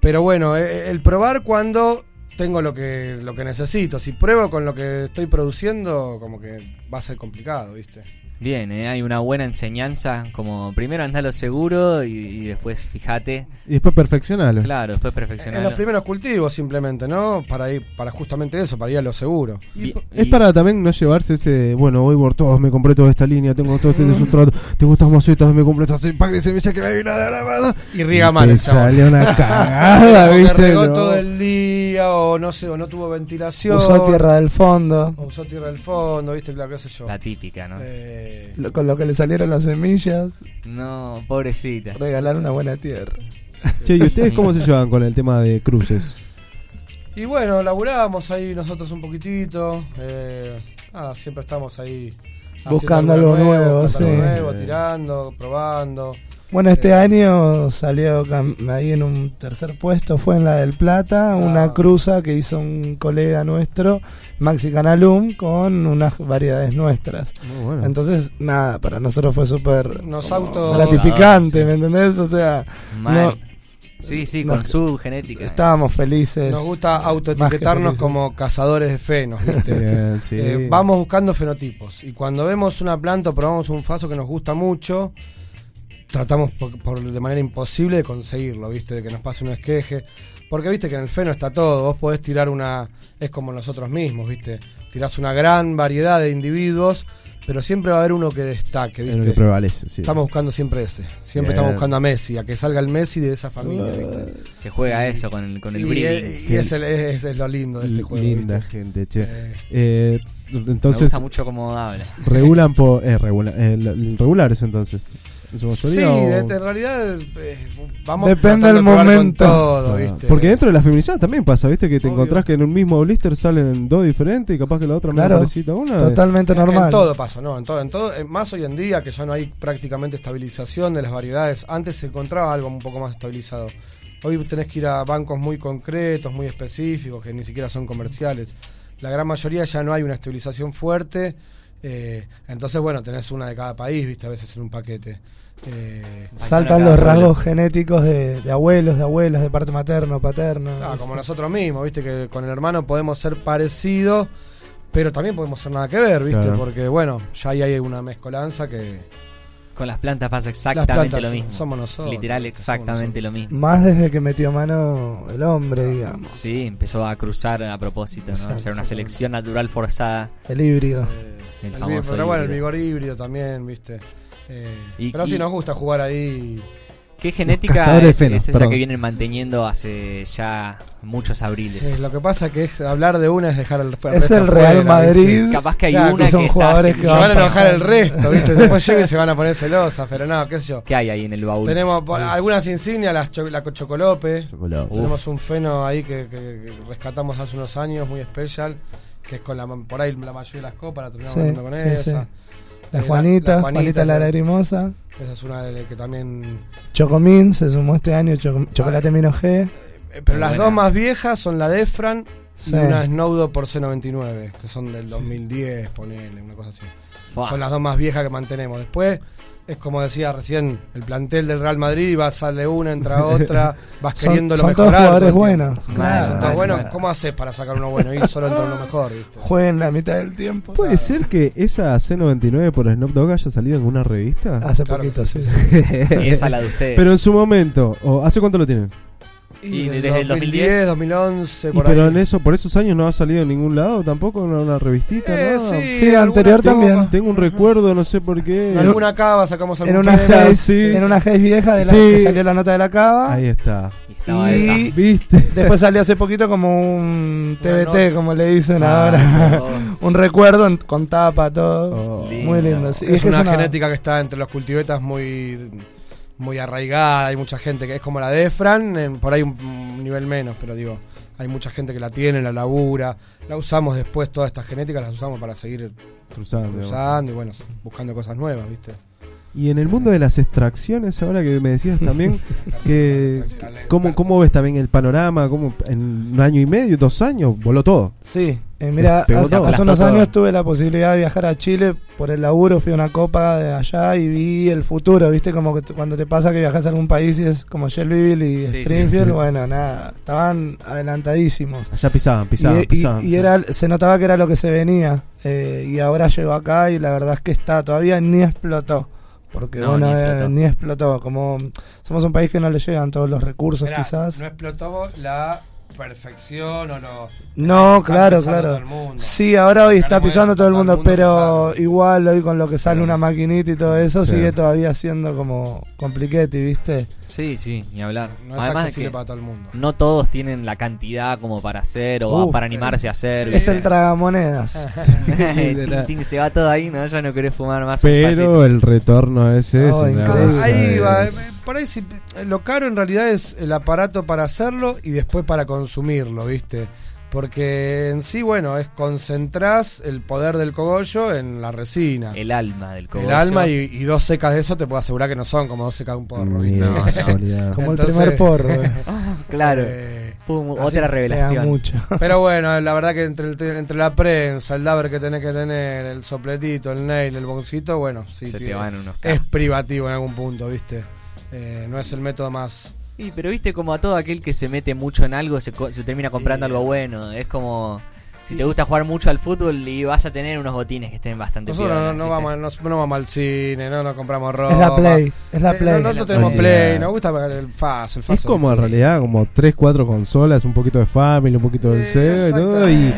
pero bueno, eh, el probar cuando tengo lo que, lo que necesito. Si pruebo con lo que estoy produciendo, como que va a ser complicado, ¿viste? Bien, eh, hay una buena enseñanza, como primero andalo seguro y, y después fíjate. Y después perfeccionalo. Claro, después En los perfeccionarlo. primeros cultivos simplemente, ¿no? Para ir, para justamente eso, para ir a lo seguro. Y- Es y- para también no llevarse ese, bueno, voy por todos, me compré toda esta línea, tengo todo este sustrato, tengo estas macetas, me compré estas pack de semillas que me vino de la mano. Y riega Y mal sale una cagada, ¿viste? regó No. todo el día, o no sé, o no tuvo ventilación. Usó tierra del fondo. O usó tierra del fondo, ¿viste? Claro, qué sé yo. La típica, ¿no? Eh, lo- con lo que le salieron las semillas, No, pobrecita. regalar una buena tierra. Che, ¿y ustedes cómo se llevan con el tema de cruces? Y bueno, laburábamos ahí nosotros un poquitito. Eh, ah, siempre estamos ahí. Buscando algo nuevo, buscando algo sí. nuevo, tirando, probando. Bueno, este Eh. año salió cam- ahí en un tercer puesto, fue en la del Plata, una Ah. cruza que hizo un colega nuestro, Maxi Canalum, con unas variedades nuestras. Muy bueno. Entonces, nada, para nosotros fue súper auto- gratificante, Sí. ¿me entendés? O sea, Mal. no- sí, sí, con su genética. estábamos felices. Nos gusta autoetiquetarnos como cazadores de fenos, ¿viste? Bien, sí. Eh, vamos buscando fenotipos. Y cuando vemos una planta o probamos un faso que nos gusta mucho, tratamos por, por- de manera imposible de conseguirlo, ¿viste? De que nos pase un esqueje. Porque viste que en el feno está todo. Vos podés tirar una. Es como nosotros mismos, ¿viste? Tirás una gran variedad de individuos, pero siempre va a haber uno que destaque, Es lo que ¿viste? prevalece, sí. Estamos buscando siempre ese. Siempre Bien. estamos buscando a Messi, a que salga el Messi de esa familia, ¿viste? Se juega eso con el, con el y, breeding. y es, el- es- es lo lindo de este juego. Linda ¿viste? gente, che. Eh, Eh, Me entonces, gusta mucho cómo habla. regulan por. Eh, regula- eh, regulares entonces. ¿En su Sí, mayoría o- de- en realidad eh, vamos Depende del momento. todo, ¿viste? Porque dentro de la feminizada también pasa, ¿viste? Que te Obvio. encontrás que en un mismo blister salen dos diferentes y capaz que la otra Claro, menos parecida a una. Totalmente En- normal. En todo pasa, ¿no? En todo, en todo, en- más hoy en día que ya no hay prácticamente estabilización de las variedades. Antes se encontraba algo un poco más estabilizado. Hoy tenés que ir a bancos muy concretos, muy específicos, que ni siquiera son comerciales. La gran mayoría ya no hay una estabilización fuerte. eh, entonces, bueno, tenés una de cada país, viste, a veces en un paquete. Eh, Saltan los abuelo. rasgos genéticos de, de abuelos, de abuelas, de parte materno, paterno. Ah, como nosotros mismos, viste que con el hermano podemos ser parecidos, pero también podemos ser nada que ver, viste, Claro. porque bueno, ya ahí hay una mezcolanza que Con las plantas pasa exactamente plantas lo mismo. somos nosotros. Literal, exactamente lo mismo. Más desde que metió mano el hombre, digamos. Sí, empezó a cruzar a propósito, ¿no? Hacer una selección natural forzada. El híbrido. Eh, El el famoso pero bueno, el vigor híbrido también, viste. Eh, Y- pero sí y- nos gusta jugar ahí. ¿Qué genética es, de fenos, es esa perdón. que vienen manteniendo hace ya muchos abriles? Eh, lo que pasa que es hablar de una es dejar el resto Es el fuera, Real ¿viste? Madrid. Capaz que hay Claro, una que son que está jugadores que Se van a enojar el resto, viste. Después llegan y se van a poner celosas, pero no, qué sé yo. ¿Qué hay ahí en el baúl? Tenemos algunas insignias, las cho- la Chocolope. Chocolate. Uf. Tenemos un feno ahí que, que- que rescatamos hace unos años, muy especial, que es con la, por ahí la mayoría de las copas, la terminamos Sí, hablando con sí, esa. sí. La Eh, Juanita, la Juanita, la que- lagrimosa. Esa es una de las que también... Chocomín se sumó este año, Choco- Chocolate Mino G. eh, pero las buena. dos más viejas son la Defran Sí. y una Snowdo por C99, que son del 2010, ponele, una cosa así. Fua. Son las dos más viejas que mantenemos. Después, es como decía recién, el plantel del Real Madrid y va, sale una, entra otra, vas Son, queriendo lo son mejorar. todos jugadores buenos. Mal, Claro. Son todos buenos. ¿Cómo haces para sacar uno bueno? Y solo entra uno mejor, ¿viste? Jueguen la mitad del tiempo. ¿Puede ser que esa C99 por Snoop Dogg haya salido en una revista? Hace Claro poquito, que sí. Esa la de ustedes. Pero en su momento, o ¿hace cuánto lo tienen? Y desde el 2010, 2011, Y por pero ahí. en eso, por esos años no ha salido en ningún lado tampoco, en una revistita, Eh, nada? sí, Sí, alguna- anterior tengo- también. Tengo un recuerdo, no sé por qué. En alguna cava sacamos En algún una sí. en una Haze vieja de la Sí. que salió la nota de la cava. Ahí está. Y estaba Y- esa. ¿Viste? Después salió hace poquito como un Una TBT, como le dicen Ah, ahora. Un recuerdo en- con tapa, todo. Oh. Lindo. Muy lindo. sí. es, que una genética que está entre los cultivetas muy muy arraigada, hay mucha gente que es como la de Efran, en- por ahí un, un nivel menos, pero digo, hay mucha gente que la tiene, la labura, la usamos después, todas estas genéticas las usamos para seguir Cruzando. usando y bueno, buscando cosas nuevas, ¿viste? Y en el mundo de las extracciones, ahora que me decías también, que, que- ¿cómo, ¿cómo ves también el panorama? ¿Cómo en un año y medio, dos años, voló todo? Sí, eh, mira, hace, todo. hace unos años todo. tuve la posibilidad de viajar a Chile por el laburo, fui a una copa de allá y vi el futuro, viste como que cuando te pasa que viajas a algún país y es como Shelbyville y Sí, Springfield, sí. bueno, nada, estaban adelantadísimos. Allá pisaban, pisaban, y, y- pisaban. y era, se notaba que era lo que se venía eh, y ahora llegó acá y la verdad es que está, todavía ni explotó. Porque No, bueno, ni eh, explotó. ni explotó. Como somos un país que no le llegan todos los recursos, Mirá, quizás. No explotó la perfección o lo... No, claro, claro. todo el mundo. Sí, ahora hoy está pisando todo el todo el mundo, mundo pero pisando. igual hoy con lo que sale una maquinita y todo eso, Sí. sigue todavía siendo como compliquete, ¿viste? Sí, sí, ni hablar. No es Además de accesible que para todo el mundo. no todos tienen la cantidad como para hacer o Uf, para animarse a hacer. Es ¿viste? el tragamonedas. Se va todo ahí, ¿no? Ya no querés fumar más. Pero el retorno ese es Oh, cosa Ahí va, eh, por ahí eh, lo caro en realidad es el aparato para hacerlo y después para consumirlo, ¿viste? Porque en sí, bueno, es concentrás el poder del cogollo en la resina. El alma del El cogollo. alma y, y dos secas de eso te puedo asegurar que no son como dos secas de un porro, ¿viste? No. Como Entonces- el primer porro. eh. Claro. Eh, Pum, otra revelación. mucho. pero bueno, la verdad que entre, el entre la prensa, el daber que tenés que tener, el sopletito, el nail, el boncito, bueno, sí, Se te van unos es privativo en algún punto, ¿viste? Eh, no es el método más... Sí, pero viste como a todo aquel que se mete mucho en algo se, co- se termina comprando Y- algo bueno. Es como si te gusta jugar mucho al fútbol y vas a tener unos botines que estén bastante Nosotros no, piolas, no vamos, no, no vamos al cine, no nos compramos ropa. Es la Play, es la Eh, Play. no, nosotros la tenemos Play. Play, nos gusta el faso, el faso. Es como en realidad como 3, 4 consolas, un poquito de Family, un poquito de Eh, Sega y todo, y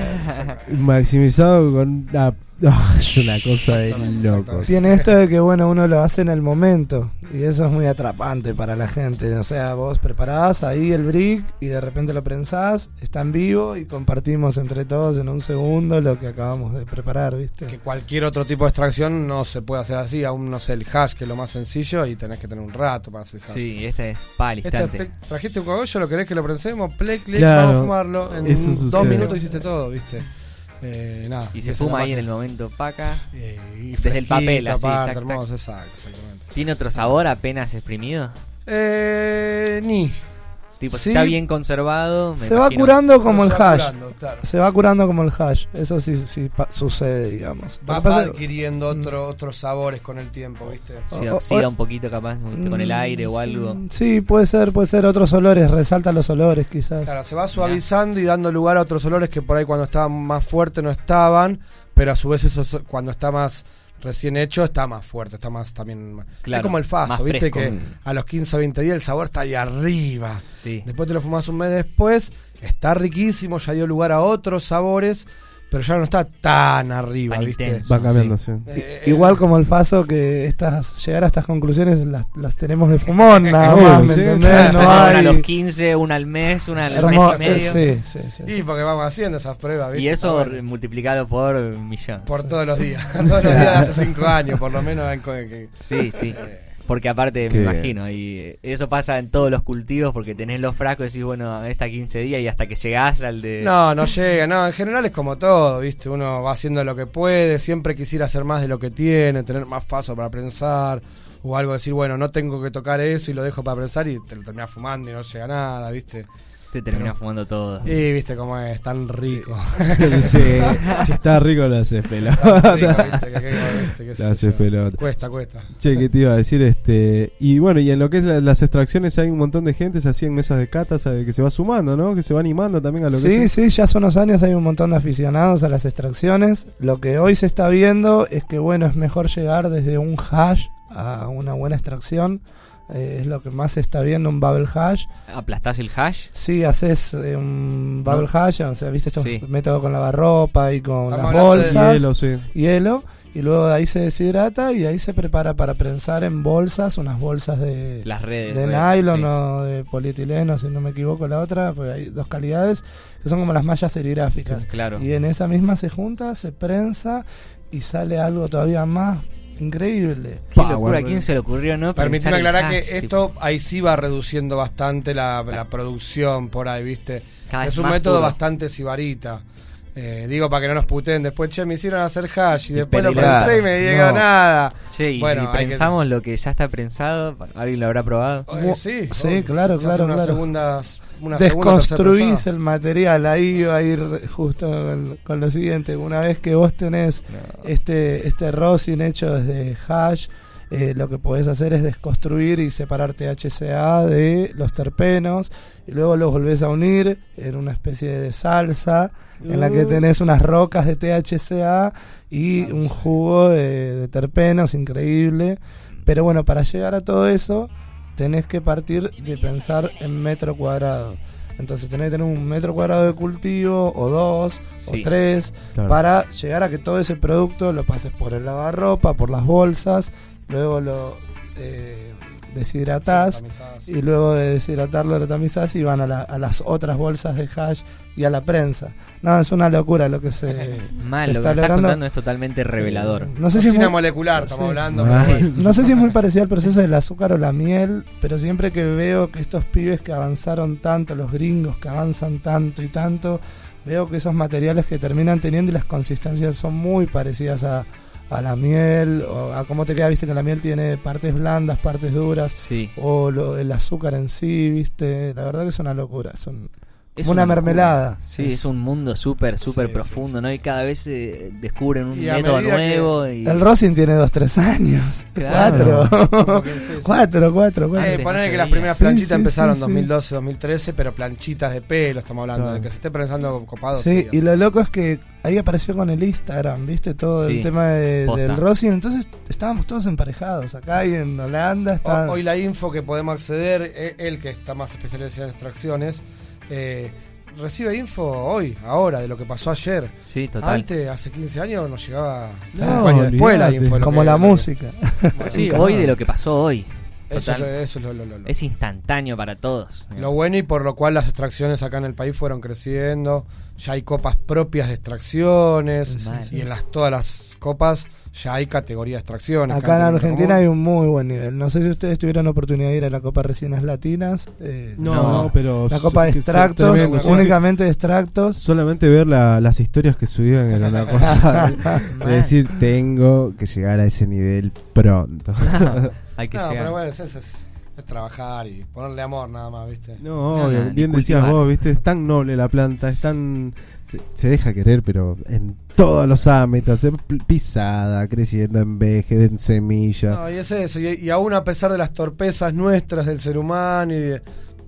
maximizado con una... Ah, es una cosa de loco. Tiene esto de que bueno uno lo hace en el momento y eso es muy atrapante para la gente. O sea, vos preparás ahí el brick y de repente lo prensás, está en vivo y compartimos entre todos en un segundo lo que acabamos de preparar, ¿viste? Que cualquier otro tipo de extracción no se puede hacer así, aún no sé el hash, que es lo más sencillo, y tenés que tener un rato para hacer el hash. Sí, esta es pa' al Este instante. trajiste un cogollo, lo querés que lo prensemos, play, click, Claro, vamos a fumarlo. En eso dos minutos hiciste todo, ¿viste? Eh, nada. Y se fuma ahí en el momento paca. Eh, y Desde el papel, así, tac, tac. hermoso, exacto, exactamente. ¿Tiene otro sabor apenas exprimido? Eh, ni. Tipo, Sí. si está bien conservado. me Se va curando como el hash. curando, claro. Se va curando como el hash. Eso sí, sí sucede, digamos. Va, va adquiriendo otro, otros sabores con el tiempo, ¿viste? Se O- o- oxida un poquito capaz ¿viste? con el aire o Mm, algo. Sí, puede ser, puede ser otros olores, resalta los olores quizás. Claro, se va suavizando y dando lugar a otros olores que por ahí cuando estaban más fuertes no estaban, pero a su vez eso so- cuando está más recién hecho está más fuerte, está más también... Claro, es como el faso, ¿viste? fresco. Que a los 15 20 días el sabor está ahí arriba. Sí. Después te lo fumas un mes después, está riquísimo, ya dio lugar a otros sabores, pero ya no está tan arriba, Tan ¿viste? intenso. Va cambiando, sí. Eh, Igual como el Faso, que estas llegar a estas conclusiones las, las tenemos de fumón, nada más, ¿me sí, entendés? claro. No una hay... a los 15, una al mes, una al hermo- mes y medio. Sí, sí, sí. Y porque vamos haciendo esas pruebas, ¿viste? y eso bueno. multiplicado por millón. Por todos los días. todos los días de hace 5 años, por lo menos. en Sí, sí. Porque aparte, Qué me bien. imagino, y eso pasa en todos los cultivos porque tenés los frascos y decís, bueno, esta 15 días y hasta que llegás al de... No, no llega, no, en general es como todo, ¿viste? Uno va haciendo lo que puede, siempre quisiera hacer más de lo que tiene, tener más paso para prensar, o algo decir, bueno, no tengo que tocar eso y lo dejo para prensar y te lo terminás fumando y no llega nada, ¿viste? Te terminás Pero- fumando todo. Y viste cómo es, tan rico. Sí, si está rico lo haces pelota. rico, viste, que- que- viste, qué Lo haces pelota. Cuesta, cuesta. Che, ¿qué te iba a decir? este Y bueno, y en lo que es la- las extracciones hay un montón de gente, se hacían mesas de catas sabe, que se va sumando, ¿no? Que se va animando también a lo que Sí, sí, ya hace unos años hay un montón de aficionados a las extracciones. Lo que hoy se está viendo es que, bueno, es mejor llegar desde un hash a una buena extracción. Eh, es lo que más se está viendo, un bubble hash. ¿Aplastás el hash? Si haces eh, un bubble hash, o sea, viste estos Sí. métodos con lavarropa y con Estamos las de bolsas, Hielo, sí. hielo, y luego de ahí se deshidrata y ahí se prepara para prensar en bolsas, unas bolsas de, Las redes. de redes, nylon sí. o de polietileno, si no me equivoco la otra, pues hay dos calidades, que son como las mallas serigráficas. Claro. Y en esa misma se junta, se prensa y sale algo todavía más increíble. Qué Power, locura, ¿a ¿no? quién se le ocurrió, no? Permitime aclarar hash, que tipo, esto ahí sí va reduciendo bastante la, la producción por ahí, ¿viste? cada es un método puro. bastante sibarita. Eh, digo para que no nos puteen después, che, me hicieron hacer hash y Y después lo pensé y me llegó No. nada. Che, y Bueno, si hay que- prensamos lo que ya está prensado, ¿alguien lo habrá probado? Eh, sí, Sí, claro, claro, una claro. segunda- una segunda, tercera Desconstruís el material, ahí va a ir justo con, con lo siguiente. Una vez que vos tenés este, este rosin hecho desde hash, eh, lo que podés hacer es desconstruir y separar THCA de los terpenos y luego los volvés a unir en una especie de salsa en la que tenés unas rocas de THCA y un jugo de, de terpenos increíble. Pero bueno, para llegar a todo eso tenés que partir de pensar en metro cuadrado. Entonces tenés que tener un metro cuadrado de cultivo o dos Sí. o tres Claro. para llegar a que todo ese producto lo pases por el lavarropa, por las bolsas, luego lo eh, deshidratás y luego de deshidratarlo lo tamizás y van a, la- a las otras bolsas de hash y a la prensa. No, es una locura lo que se... Mal, se lo que está logrando. contando es totalmente revelador. No sé si es muy- molecular, estamos Sí. hablando. Ah. Sí. no sé si es muy parecido al proceso del azúcar o la miel, pero siempre que veo que estos pibes que avanzaron tanto, los gringos que avanzan tanto y tanto, veo que esos materiales que terminan teniendo y las consistencias son muy parecidas a, a la miel, o a cómo te queda, viste que la miel tiene partes blandas, partes duras, Sí. o lo- el azúcar en sí, viste, la verdad que es una locura, son Es como una locura. mermelada. Sí, es un mundo súper, súper Sí, profundo, sí, ¿no? Y cada vez eh, descubren un método nuevo. Y... El rosin tiene dos, tres años. Claro. Cuatro. cuatro, cuatro, cuatro. Eh, poner que las primeras planchitas sí, empezaron en sí. 2012, 2013, pero planchitas de pelo estamos hablando, Claro. de que se esté pensando copado. Sí, y lo loco es que ahí apareció con el Instagram, ¿viste? Todo Sí, el tema de- del rosin. Entonces estábamos todos emparejados. Acá y en Holanda Ho- está. Hoy la info que podemos acceder, eh, él que está más especializado en extracciones, eh, recibe info hoy, ahora, de lo que pasó ayer. Sí, total. Antes, hace 15 años, nos llegaba No, 5 años después la info. como que- la música. Bueno, Sí, hoy de lo que pasó hoy. Eso, es Total. lo- eso es lo, lo- Es instantáneo para todos. lo bueno y por lo cual las extracciones acá en el país fueron creciendo. Ya hay copas propias de extracciones. Y en las, todas las copas ya hay categoría de extracciones. Acá en Argentina común. hay un muy buen nivel. No sé si ustedes tuvieron oportunidad de ir a la Copa Resinas Latinas. eh, No, No. pero. La Copa de extractos, tremendos, sí, sí. únicamente de extractos. Solamente ver la- las historias que subían era una cosa. de Mal. decir, tengo que llegar a ese nivel pronto. Hay que No, llegar. pero bueno, es, es- es- es trabajar y ponerle amor nada más, ¿viste? No, ni bien decías vos, viste, es tan noble la planta, es tan... Se, se deja querer, pero en todos los ámbitos, en pisada, creciendo en veje, en semilla. No, y es eso, y, y aún a pesar de las torpezas nuestras del ser humano y de-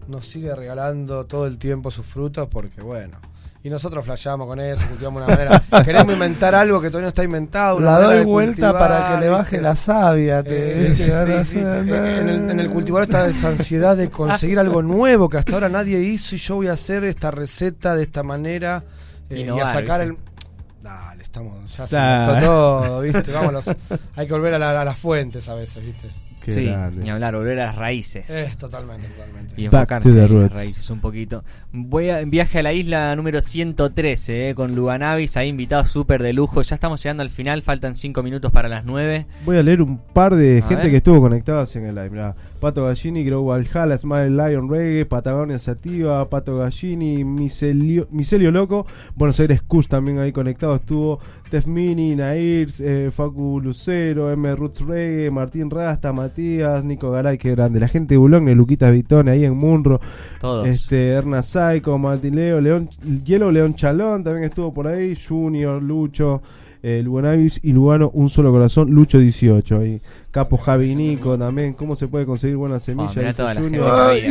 nos sigue regalando todo el tiempo sus frutos porque bueno. Y nosotros flasheamos con eso, cultivamos una manera. Queremos inventar algo que todavía no está inventado. una La doy vuelta cultivar, para que le baje ¿viste? la savia. Te, Eh, Eh, En, el, en el cultivar está esa ansiedad de conseguir algo nuevo que hasta ahora nadie hizo y yo voy a hacer esta receta de esta manera eh, y a sacar ¿viste? el... Dale, estamos, ya se todo, ¿viste? Vámonos. Hay que volver a, la- a las fuentes a veces, ¿viste? Qué sí, grande. ni hablar, volver a las raíces. Es totalmente, totalmente. Y enfocarse to the en las raíces un poquito. Voy a en viaje a la isla número 113 eh, con Luganavis, ahí invitados súper de lujo. Ya estamos llegando al final, faltan 5 minutos para las 9. Voy a leer un par de A gente ver. que estuvo conectada en el live. Mirá, Pato Gallini, Grow Valhalla, Smile Lion Reggae, Patagonia Sativa, Pato Gallini, Micelio, Micelio Loco, Buenos Aires Kush también ahí conectado estuvo, Tef Mini, Nairs, eh, Facu Lucero, M Roots Reggae, Martín Rasta, Ma- Matías, Nico Garay, que grande, la gente de Boulogne, Luquita Vitone ahí en Munro, Todos. este, Erna Saico, Martileo, León, Hielo León Chalón también estuvo por ahí, Junior, Lucho, eh, Lugonavis y Lugano, un solo corazón, Lucho 18 ahí. Capo Javi Nico también, ¿cómo se puede conseguir buenas semillas? Oh, hay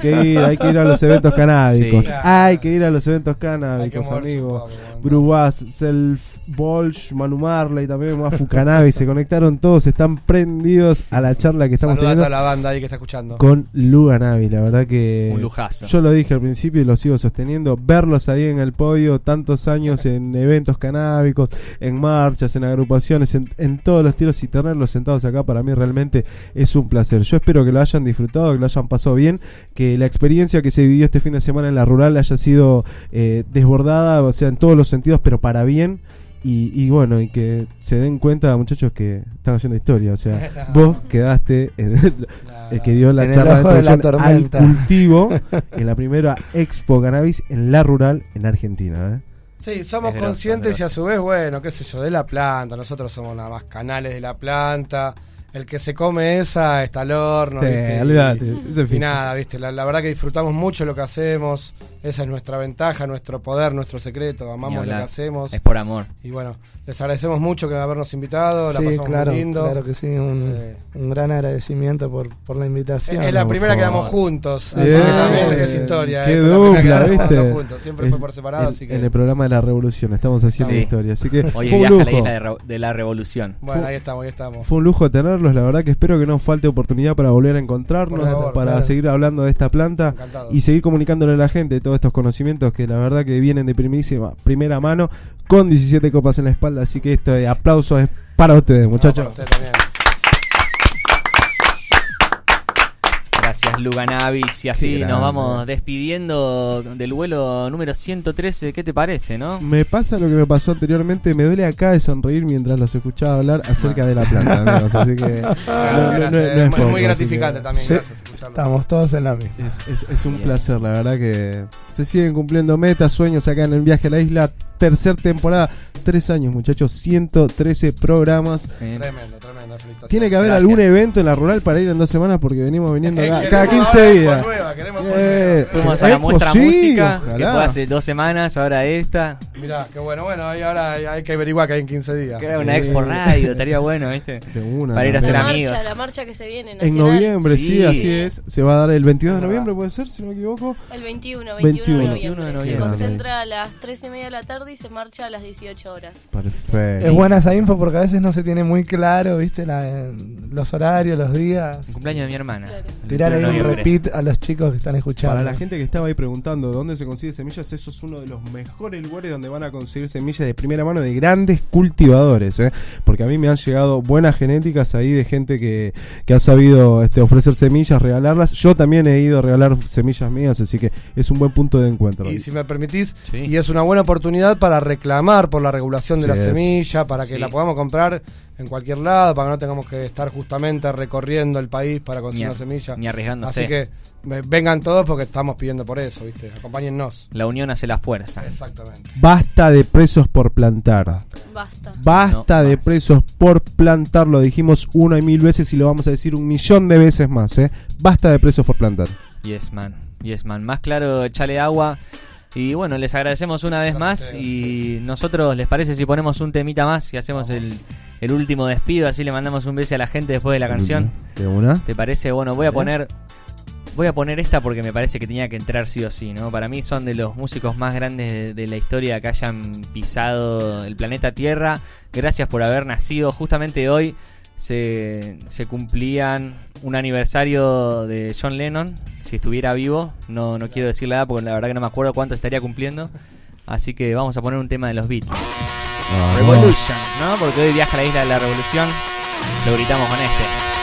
que ir, hay que ir a los eventos canábicos. Sí. Hay que ir a los eventos canábicos, amigos. Brubás, Self, Bolsh, Manu Marley, también Mafu Cannabis, se conectaron todos, están prendidos a la charla que estamos teniendo la banda ahí que está escuchando. con Luga Navi, la verdad que Un lujazo. yo lo dije al principio y lo sigo sosteniendo, verlos ahí en el podio tantos años en eventos canábicos, en marchas, en agrupaciones, en, en todos los tiros y tenerlos sentados acá para mí realmente es un placer. Yo espero que lo hayan disfrutado, que lo hayan pasado bien, que la experiencia que se vivió este fin de semana en la rural haya sido eh, desbordada, o sea, en todos los sentidos, pero para bien. Y, y bueno, y que se den cuenta, muchachos, que están haciendo historia. O sea, vos quedaste en- el que dio la En charla de la al tormenta. cultivo en la primera Expo Cannabis en la rural en Argentina. ¿eh? Sí, somos conscientes es y a su vez, bueno, qué sé yo, de la planta. Nosotros somos nada más canales de la planta. El que se come esa está al horno, Sí, ¿viste? Y- nada, viste, la, la verdad que disfrutamos mucho lo que hacemos. Esa es nuestra ventaja, nuestro poder, nuestro secreto. Amamos lo que hacemos. Es por amor. Y bueno, les agradecemos mucho que habernos invitado. La Sí, pasamos claro, muy lindo. claro que sí. Un, Eh, un gran agradecimiento por, por la invitación. es la primera que damos juntos. Eh, Así que también es historia. qué la que dupla, ¿viste? juntos. Siempre fue por separado, en, así que. en el programa de la revolución estamos haciendo Sí. historia. Así que un viaje a la isla de, Re- de la revolución. Bueno, Fue- ahí estamos, ahí estamos. Fue un lujo la verdad que espero que no falte oportunidad para volver a encontrarnos, favor, para claro. seguir hablando de esta planta Encantado. y seguir comunicándole a la gente todos estos conocimientos que la verdad que vienen de primísima, primera mano con 17 copas en la espalda, así que este aplauso es para ustedes, muchachos. No, para usted Gracias, Luganavis. Y así nos vamos despidiendo del vuelo número 113. ¿Qué te parece, no? Me pasa lo que me pasó anteriormente, me duele acá de sonreír mientras los escuchaba hablar acerca de la planta, amigos, así que Gracias, no, no, gracias. no, no Es muy- poco, muy así gratificante que- también. Sí. Gracias, escucharlo. Estamos todos en la misma. Es, es- es un Yes. placer, la verdad que se siguen cumpliendo metas, sueños acá en el viaje a la isla. Tercer temporada, tres años, muchachos, 113 programas. Eh, Tremendo, tremendo. felicitaciones. Tiene que haber Gracias. algún evento en la rural para ir en dos semanas porque venimos viniendo Eh, acá cada 15 ahora días. Nueva, Eh, nueva. Fuimos a la muestra sí, música, que fue hace dos semanas, ahora esta. Mirá, qué bueno. Bueno, ahí ahora hay, hay que averiguar que hay en 15 días. Que era una Sí. expo radio, estaría bueno, ¿viste? Una, Para ir a hacer la amigos. marcha, la marcha que se viene En noviembre, sí. Sí. así es. Se va a dar el 22 de noviembre, puede ser, si no me equivoco. El 21, 21, 21. De 21 de noviembre. Se concentra a las 3 y media de la tarde y se marcha a las 18 horas. Perfecto. Es buena esa info porque a veces no se tiene muy claro, viste, la- los horarios, los días. El cumpleaños de mi hermana. Claro. Tirar ahí un repeat a los chicos que están escuchando. Para la gente que estaba ahí preguntando dónde se consigue semillas, eso es uno de los mejores lugares donde van a conseguir semillas de primera mano de grandes cultivadores, ¿eh? porque a mí me han llegado buenas genéticas ahí de gente que, que ha sabido este, ofrecer semillas, regalarlas. Yo también he ido a regalar semillas mías, así que es un buen punto de encuentro. Y si me permitís, Sí. y es una buena oportunidad para reclamar por la regulación de Sí la es. semilla, para que Sí. la podamos comprar en cualquier lado, para que no tengamos que estar justamente recorriendo el país para conseguir una semilla. ni arriesgándose. Así que vengan todos porque estamos pidiendo por eso, ¿viste? Acompáñennos. La unión hace la fuerza. Exactamente. Basta de presos por plantar. Basta. Basta No de más. presos por plantar. Lo dijimos una y mil veces y lo vamos a decir un millón de veces más. ¿eh? Basta de presos por plantar. Yes, man. Yes, man. Más claro, echale agua. Y bueno, les agradecemos una vez más. Y nosotros, ¿les parece si ponemos un temita más y hacemos el, el último despido? Así le mandamos un beso a la gente después de la canción. ¿De una? ¿Te parece? Bueno, voy a poner. Voy a poner esta porque me parece que tenía que entrar sí o sí, ¿no? Para mí son de los músicos más grandes de, de la historia que hayan pisado el planeta Tierra. Gracias por haber nacido. Justamente hoy se, se cumplían un aniversario de John Lennon. Si estuviera vivo, no, no quiero decir la edad porque la verdad que no me acuerdo cuánto estaría cumpliendo. Así que vamos a poner un tema de los Beatles. Revolution, ¿no? Porque hoy viaja a la isla de la revolución. Lo gritamos con este.